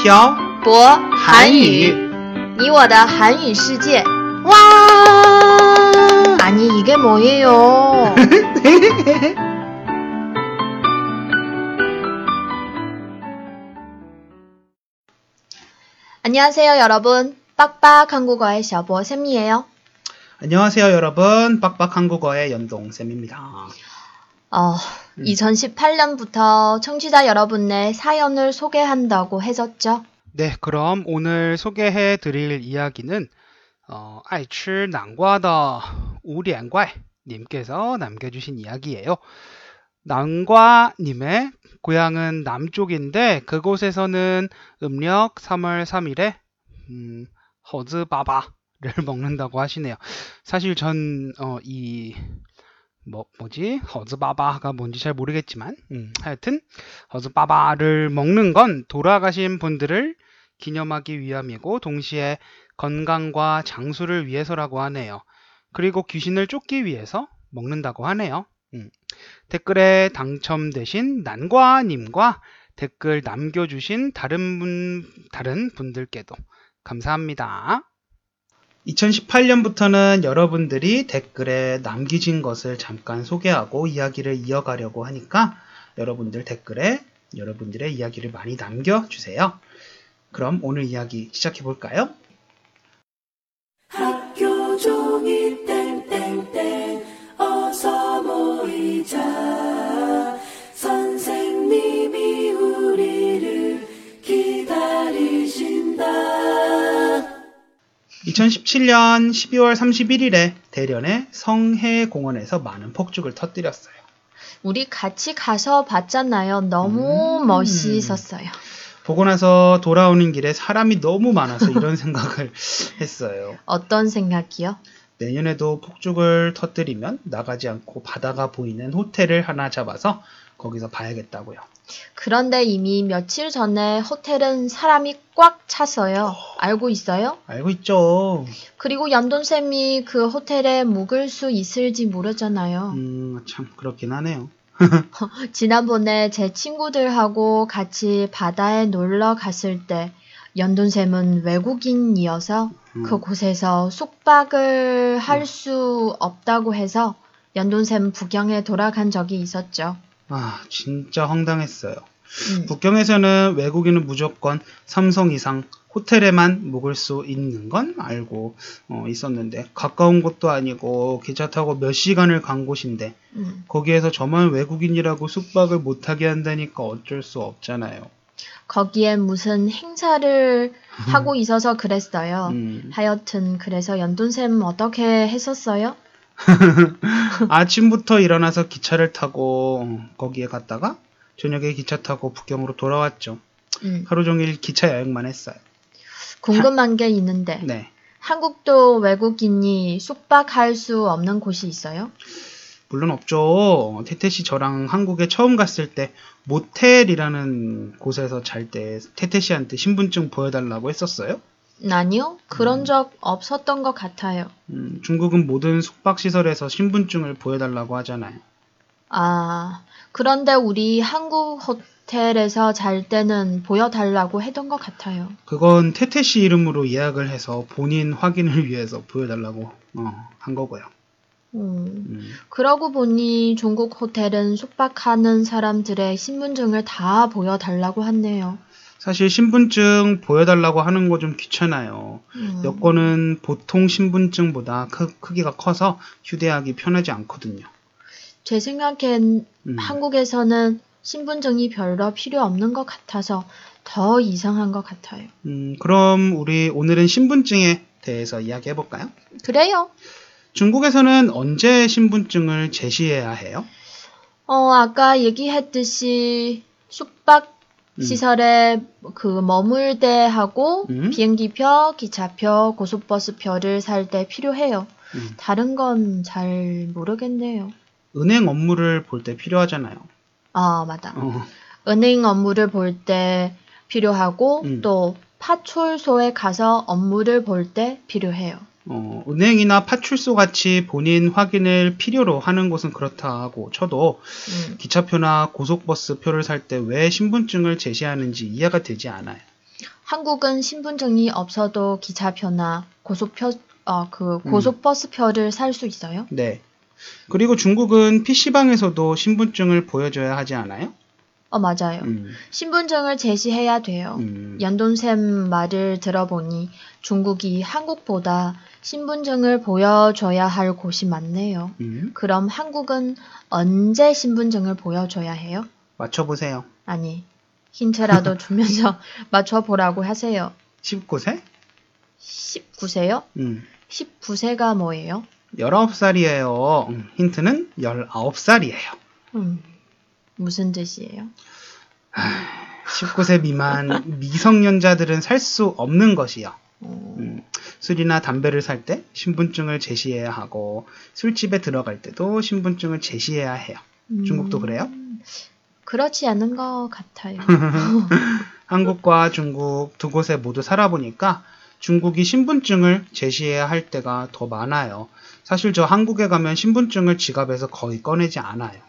漂博韩语，你我的韩语世界。哇！아니이게뭐예요 안녕하세요, 여러분. 빡빡 한국어의 小博 쌤이에요. 안녕하세요, 여러분. 빡빡 한국어의 연동쌤입니다. 어, 2018년부터 청취자 여러분의 사연을 소개한다고 했었죠. 네, 그럼 오늘 소개해 드릴 이야기는 어, 爱吃 난과더 우리안과이 님께서 남겨주신 이야기예요. 난과 님의 고향은 남쪽인데 그곳에서는 음력 3월 3일에 음, 허즈바바를 먹는다고 하시네요. 사실 전이 뭐, 뭐지? 허즈바바가 뭔지 잘 모르겠지만, 음, 하여튼, 허즈바바를 먹는 건 돌아가신 분들을 기념하기 위함이고, 동시에 건강과 장수를 위해서라고 하네요. 그리고 귀신을 쫓기 위해서 먹는다고 하네요. 음. 댓글에 당첨되신 난과님과 댓글 남겨주신 다른 분, 다른 분들께도 감사합니다. 2018년부터는 여러분들이 댓글에 남기신 것을 잠깐 소개하고 이야기를 이어가려고 하니까 여러분들 댓글에 여러분들의 이야기를 많이 남겨주세요. 그럼 오늘 이야기 시작해 볼까요? 학교 종이 땡 2017년 12월 31일에 대련의 성해공원에서 많은 폭죽을 터뜨렸어요. 우리 같이 가서 봤잖아요. 너무 음. 멋있었어요. 보고 나서 돌아오는 길에 사람이 너무 많아서 이런 생각을 했어요. 어떤 생각이요? 내년에도 폭죽을 터뜨리면 나가지 않고 바다가 보이는 호텔을 하나 잡아서 거기서 봐야겠다고요. 그런데 이미 며칠 전에 호텔은 사람이 꽉 찼어요. 알고 있어요? 알고 있죠. 그리고 연돈쌤이 그 호텔에 묵을 수 있을지 모르잖아요. 음, 참 그렇긴 하네요. 지난번에 제 친구들하고 같이 바다에 놀러 갔을 때 연돈쌤은 외국인이어서 음. 그곳에서 숙박을 할수 없다고 해서 연돈쌤 북경에 돌아간 적이 있었죠. 아, 진짜 황당했어요. 음. 북경에서는 외국인은 무조건 삼성 이상 호텔에만 묵을 수 있는 건 알고 어, 있었는데 가까운 곳도 아니고 기차 타고 몇 시간을 간 곳인데 음. 거기에서 저만 외국인이라고 숙박을 못하게 한다니까 어쩔 수 없잖아요. 거기에 무슨 행사를 하고 있어서 그랬어요. 음. 하여튼 그래서 연돈쌤 어떻게 했었어요? 아침부터 일어나서 기차를 타고 거기에 갔다가 저녁에 기차 타고 북경으로 돌아왔죠. 음. 하루 종일 기차 여행만 했어요. 궁금한 게 있는데 네. 한국도 외국인이 숙박할 수 없는 곳이 있어요? 물론 없죠. 태태 씨 저랑 한국에 처음 갔을 때 모텔이라는 곳에서 잘 때 태태 씨한테 신분증 보여달라고 했었어요. 아니요, 그런 음. 적 없었던 것 같아요. 음, 중국은 모든 숙박시설에서 신분증을 보여달라고 하잖아요. 아, 그런데 우리 한국 호텔에서 잘 때는 보여달라고 했던 것 같아요. 그건 태태 씨 이름으로 예약을 해서 본인 확인을 위해서 보여달라고 어, 한 거고요. 음, 음, 그러고 보니 중국 호텔은 숙박하는 사람들의 신분증을 다 보여달라고 한대요. 사실 신분증 보여달라고 하는 거 좀 귀찮아요. 음, 여권은 보통 신분증보다 크, 크기가 커서 휴대하기 편하지 않거든요. 제 생각엔 음. 한국에서는 신분증이 별로 필요 없는 것 같아서 더 이상한 것 같아요. 음, 그럼 우리 오늘은 신분증에 대해서 이야기해 볼까요? 그래요. 중국에서는 언제 신분증을 제시해야 해요? 어, 아까 얘기했듯이 숙박 음. 시설에 그 머물 때 하고 음. 비행기표, 기차표, 고속버스표를 살 때 필요해요. 음, 다른 건 잘 모르겠네요. 은행 업무를 볼 때 필요하잖아요. 아, 맞아. 어, 은행 업무를 볼 때 필요하고 음. 또 파출소에 가서 업무를 볼 때 필요해요. 어, 은행이나 파출소 같이 본인 확인을 필요로 하는 곳은 그렇다 하고 쳐도 음. 기차표나 고속버스 표를 살 때 왜 신분증을 제시하는지 이해가 되지 않아요. 한국은 신분증이 없어도 기차표나 고속표, 어, 그 음. 고속버스표를 살수 있어요? 네. 그리고 중국은 PC방에서도 신분증을 보여줘야 하지 않아요? 어, 맞아요. 음, 신분증을 제시해야 돼요. 음, 연돈샘 말을 들어보니 중국이 한국보다 신분증을 보여줘야 할 곳이 많네요. 음. 그럼 한국은 언제 신분증을 보여줘야 해요? 맞춰보세요. 아니, 힌트라도 주면서 맞춰보라고 하세요. 19세? 19세요? 음, 19세가 뭐예요? 19살이에요. 음, 힌트는 19살이에요. 음, 무슨 뜻이에요? 19세 미만 미성년자들은 살 수 없는 것이요. 어, 음, 술이나 담배를 살 때 신분증을 제시해야 하고 술집에 들어갈 때도 신분증을 제시해야 해요. 음, 중국도 그래요? 그렇지 않은 것 같아요. 한국과 중국 두 곳에 모두 살아보니까 중국이 신분증을 제시해야 할 때가 더 많아요. 사실 저 한국에 가면 신분증을 지갑에서 거의 꺼내지 않아요.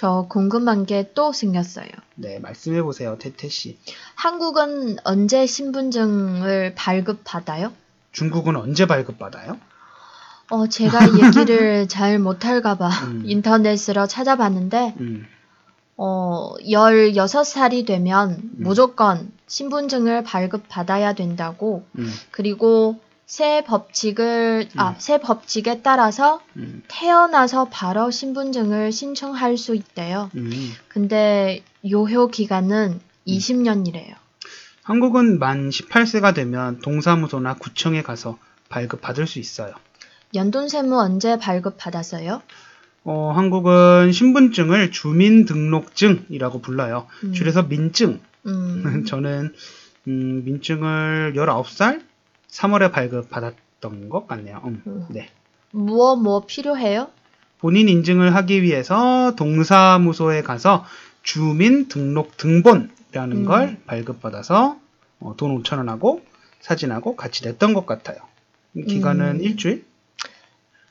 저 궁금한 게 또 생겼어요. 네, 말씀해 보세요, 태태 씨. 한국은 언제 신분증을 발급받아요? 중국은 언제 발급받아요? 어, 제가 얘기를 잘 못할까봐 음. 인터넷으로 찾아봤는데, 음, 어, 16살이 되면 음. 무조건 신분증을 발급받아야 된다고, 음, 그리고 새 법칙을, 아, 음. 새 법칙에 따라서 음, 태어나서 바로 신분증을 신청할 수 있대요. 음. 근데 요효 기간은 20년이래요. 한국은 만 18세가 되면 동사무소나 구청에 가서 발급받을 수 있어요. 연돈세무 언제 발급받았어요? 어, 한국은 신분증을 주민등록증이라고 불러요. 음. 줄여서 민증. 음, 저는 음, 민증을 19살 3월에 발급받았던 것 같네요. 음, 음. 네. 무엇 뭐 필요해요? 본인 인증을 하기 위해서 동사무소에 가서 주민 등록 등본이라는 음. 걸 발급받아서 어, 돈 5천 원하고 사진하고 같이 냈던 것 같아요. 기간은 음. 일주일?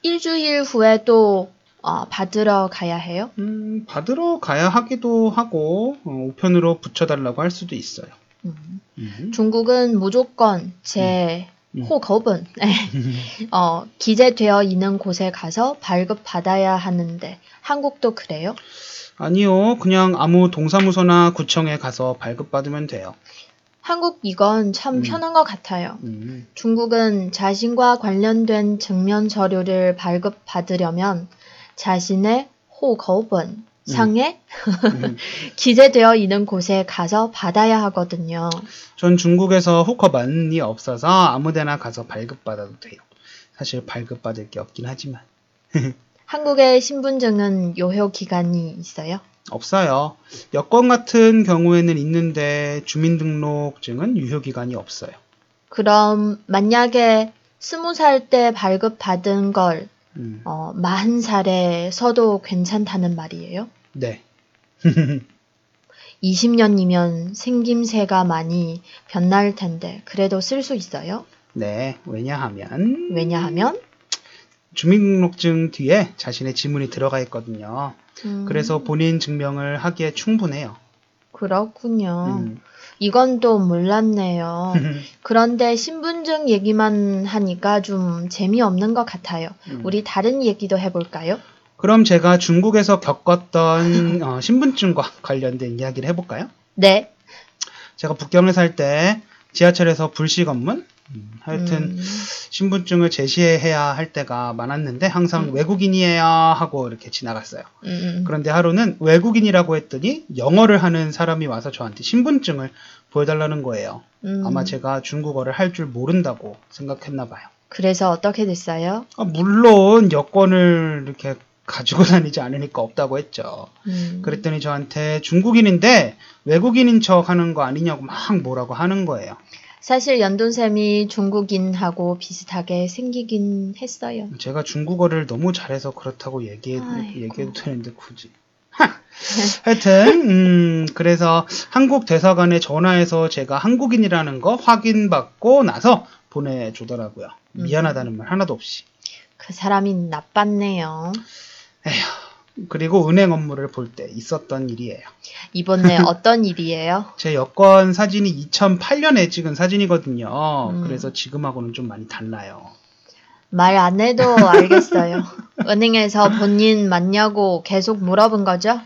일주일 후에 또 어, 받으러 가야 해요? 음, 받으러 가야 하기도 하고 어, 우편으로 붙여달라고 할 수도 있어요. 음. 음. 중국은 무조건 제 음. 호거본 어, 기재되어 있는 곳에 가서 발급 받아야 하는데 한국도 그래요? 아니요, 그냥 아무 동사무소나 구청에 가서 발급받으면 돼요. 한국 이건 참 음. 편한 것 같아요. 음, 중국은 자신과 관련된 증명 서류를 발급받으려면 자신의 호거본 상에 음. 기재되어 있는 곳에 가서 받아야 하거든요. 전 중국에서 호커반이 없어서 아무데나 가서 발급받아도 돼요. 사실 발급받을 게 없긴 하지만 한국의 신분증은 요효 기간이 있어요? 없어요. 여권 같은 경우에는 있는데 주민등록증은 유효 기간이 없어요. 그럼 만약에 스무 살 때 발급받은 걸 음, 어, 마흔 살에 서도 괜찮다는 말이에요? 네. 20년이면 생김새가 많이 변날 텐데 그래도 쓸 수 있어요? 네. 왜냐하면 왜냐하면 주민등록증 뒤에 자신의 지문이 들어가 있거든요. 음, 그래서 본인 증명을 하기에 충분해요. 그렇군요. 음. 이건 또 몰랐네요. 그런데 신분증 얘기만 하니까 좀 재미없는 것 같아요. 음. 우리 다른 얘기도 해볼까요? 그럼 제가 중국에서 겪었던 어, 신분증과 관련된 이야기를 해볼까요? 네. 제가 북경에 살 때 지하철에서 불시 검문, 음, 하여튼 음, 신분증을 제시해야 할 때가 많았는데 항상 음. 외국인이에요 하고 이렇게 지나갔어요. 음, 음. 그런데 하루는 외국인이라고 했더니 영어를 하는 사람이 와서 저한테 신분증을 보여달라는 거예요. 음, 아마 제가 중국어를 할 줄 모른다고 생각했나 봐요. 그래서 어떻게 됐어요? 아, 물론 여권을 이렇게 가지고 다니지 않으니까 없다고 했죠. 음, 그랬더니 저한테 중국인인데 외국인인 척 하는 거 아니냐고 막 뭐라고 하는 거예요. 사실 연돈쌤이 중국인하고 비슷하게 생기긴 했어요. 제가 중국어를 너무 잘해서 그렇다고 얘기해. 얘기해도 되는데 굳이. 하! 하여튼, 음, 그래서 한국 대사관에 전화해서 제가 한국인이라는 거 확인받고 나서 보내주더라고요. 음. 미안하다는 말 하나도 없이. 그 사람이 나빴네요. 에휴, 그리고 은행 업무를 볼 때 있었던 일이에요. 이번에 어떤 일이에요? 제 여권 사진이 2008년에 찍은 사진이거든요. 음. 그래서 지금하고는 좀 많이 달라요. 말 안 해도 알겠어요. 은행에서 본인 맞냐고 계속 물어본 거죠?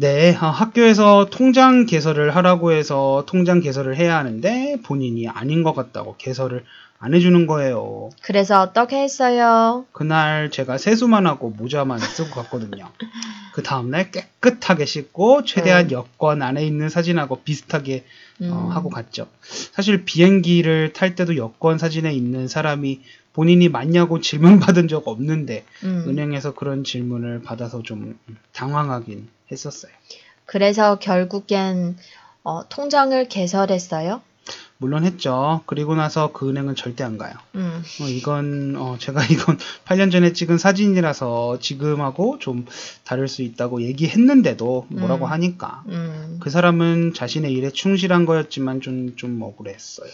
네, 어, 학교에서 통장 개설을 하라고 해서 통장 개설을 해야 하는데 본인이 아닌 것 같다고 개설을 안 해주는 거예요. 그래서 어떻게 했어요? 그날 제가 세수만 하고 모자만 쓰고 갔거든요. 그 다음날 깨끗하게 씻고 최대한 네. 여권 안에 있는 사진하고 비슷하게 어, 음. 하고 갔죠. 사실 비행기를 탈 때도 여권 사진에 있는 사람이 본인이 맞냐고 질문 받은 적 없는데 음. 은행에서 그런 질문을 받아서 좀 당황하긴 했었어요. 그래서 결국엔 어, 통장을 개설했어요? 물론 했죠. 그리고 나서 그 은행은 절대 안 가요. 음. 어, 이건 어, 제가 이건 8년 전에 찍은 사진이라서 지금하고 좀 다를 수 있다고 얘기했는데도 뭐라고 음. 하니까 음. 그 사람은 자신의 일에 충실한 거였지만 좀좀 억울했어요.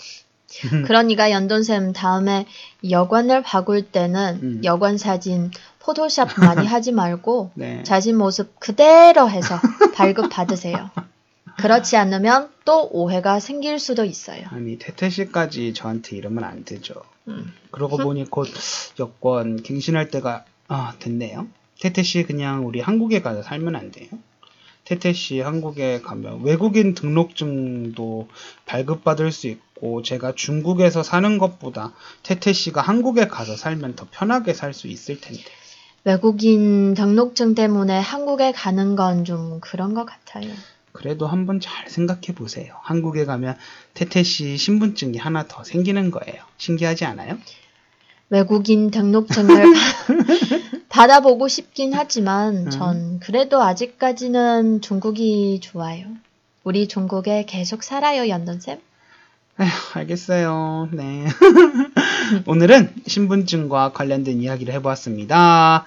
그러니까 연돈쌤 다음에 여권을 바꿀 때는 음. 여권 사진 포토샵 많이 하지 말고 네. 자신 모습 그대로 해서 발급 받으세요. 그렇지 않으면 또 오해가 생길 수도 있어요. 아니 태태 씨까지 저한테 이러면 안 되죠. 음. 그러고 보니 곧 여권 갱신할 때가 아, 됐네요. 태태 씨 그냥 우리 한국에 가서 살면 안 돼요? 태태 씨 한국에 가면 외국인 등록증도 발급받을 수 있고 제가 중국에서 사는 것보다 태태 씨가 한국에 가서 살면 더 편하게 살 수 있을 텐데. 외국인 등록증 때문에 한국에 가는 건 좀 그런 것 같아요. 그래도 한번 잘 생각해 보세요. 한국에 가면 태태 씨 신분증이 하나 더 생기는 거예요. 신기하지 않아요? 외국인 등록증을 받아보고 싶긴 하지만 음. 전 그래도 아직까지는 중국이 좋아요. 우리 중국에 계속 살아요, 연돈쌤? 에휴, 알겠어요. 네. 오늘은 신분증과 관련된 이야기를 해보았습니다.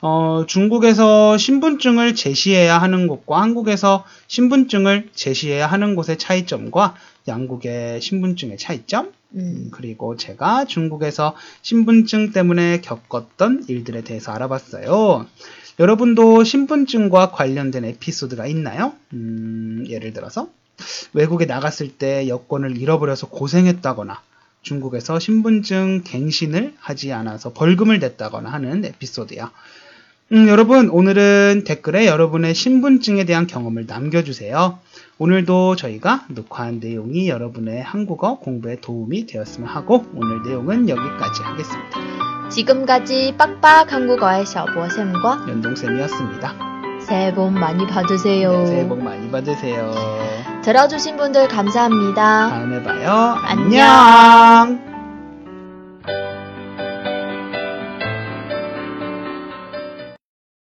어, 중국에서 신분증을 제시해야 하는 곳과 한국에서 신분증을 제시해야 하는 곳의 차이점과 양국의 신분증의 차이점, 음, 그리고 제가 중국에서 신분증 때문에 겪었던 일들에 대해서 알아봤어요. 여러분도 신분증과 관련된 에피소드가 있나요? 음, 예를 들어서 외국에 나갔을 때 여권을 잃어버려서 고생했다거나 중국에서 신분증 갱신을 하지 않아서 벌금을 냈다거나 하는 에피소드야. 음, 여러분, 오늘은 댓글에 여러분의 신분증에 대한 경험을 남겨주세요. 오늘도 저희가 녹화한 내용이 여러분의 한국어 공부에 도움이 되었으면 하고, 오늘 내용은 여기까지 하겠습니다. 지금까지 빡빡 한국어의 셔보쌤과 연동쌤이었습니다. 새해 복 많이 받으세요. 네, 새해 복 많이 받으세요. 들어주신 분들 감사합니다. 다음에 봐요. 안녕. 안녕.